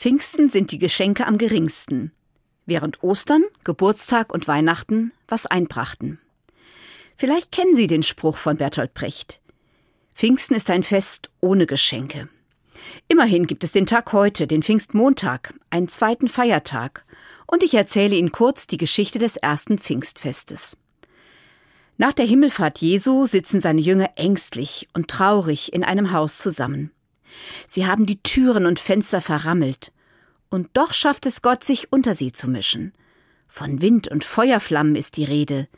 Pfingsten sind die Geschenke am geringsten, während Ostern, Geburtstag und Weihnachten was einbrachten. Vielleicht kennen Sie den Spruch von Bertolt Brecht. Pfingsten ist ein Fest ohne Geschenke. Immerhin gibt es den Tag heute, den Pfingstmontag, einen zweiten Feiertag, und ich erzähle Ihnen kurz die Geschichte des ersten Pfingstfestes. Nach der Himmelfahrt Jesu sitzen seine Jünger ängstlich und traurig in einem Haus zusammen. Sie haben die Türen und Fenster verrammelt, und doch schafft es Gott, sich unter sie zu mischen. Von Wind und Feuerflammen ist die Rede.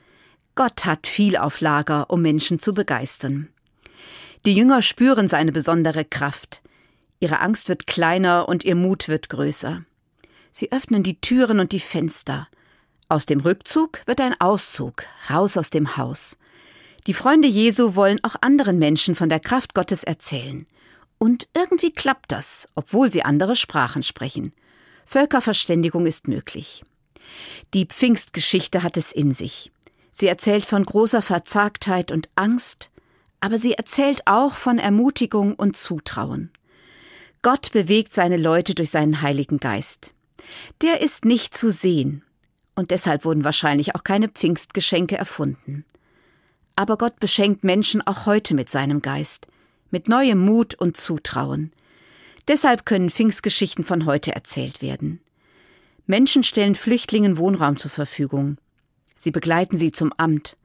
Gott hat viel auf Lager, um Menschen zu begeistern. Die Jünger spüren seine besondere Kraft. Ihre Angst wird kleiner und ihr Mut wird größer. Sie öffnen die Türen und die Fenster. Aus dem Rückzug wird ein Auszug, raus aus dem Haus. Die Freunde Jesu wollen auch anderen Menschen von der Kraft Gottes erzählen. Und irgendwie klappt das, obwohl sie andere Sprachen sprechen. Völkerverständigung ist möglich. Die Pfingstgeschichte hat es in sich. Sie erzählt von großer Verzagtheit und Angst, aber sie erzählt auch von Ermutigung und Zutrauen. Gott bewegt seine Leute durch seinen Heiligen Geist. Der ist nicht zu sehen, und deshalb wurden wahrscheinlich auch keine Pfingstgeschenke erfunden. Aber Gott beschenkt Menschen auch heute mit seinem Geist mit neuem Mut und Zutrauen. Deshalb können Pfingstgeschichten von heute erzählt werden. Menschen stellen Flüchtlingen Wohnraum zur Verfügung. Sie begleiten sie zum Amt.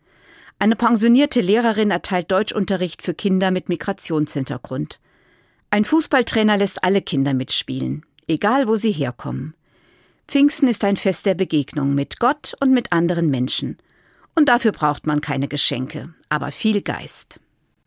Eine pensionierte Lehrerin erteilt Deutschunterricht für Kinder mit Migrationshintergrund. Ein Fußballtrainer lässt alle Kinder mitspielen, egal wo sie herkommen. Pfingsten ist ein Fest der Begegnung mit Gott und mit anderen Menschen. Und dafür braucht man keine Geschenke, aber viel Geist.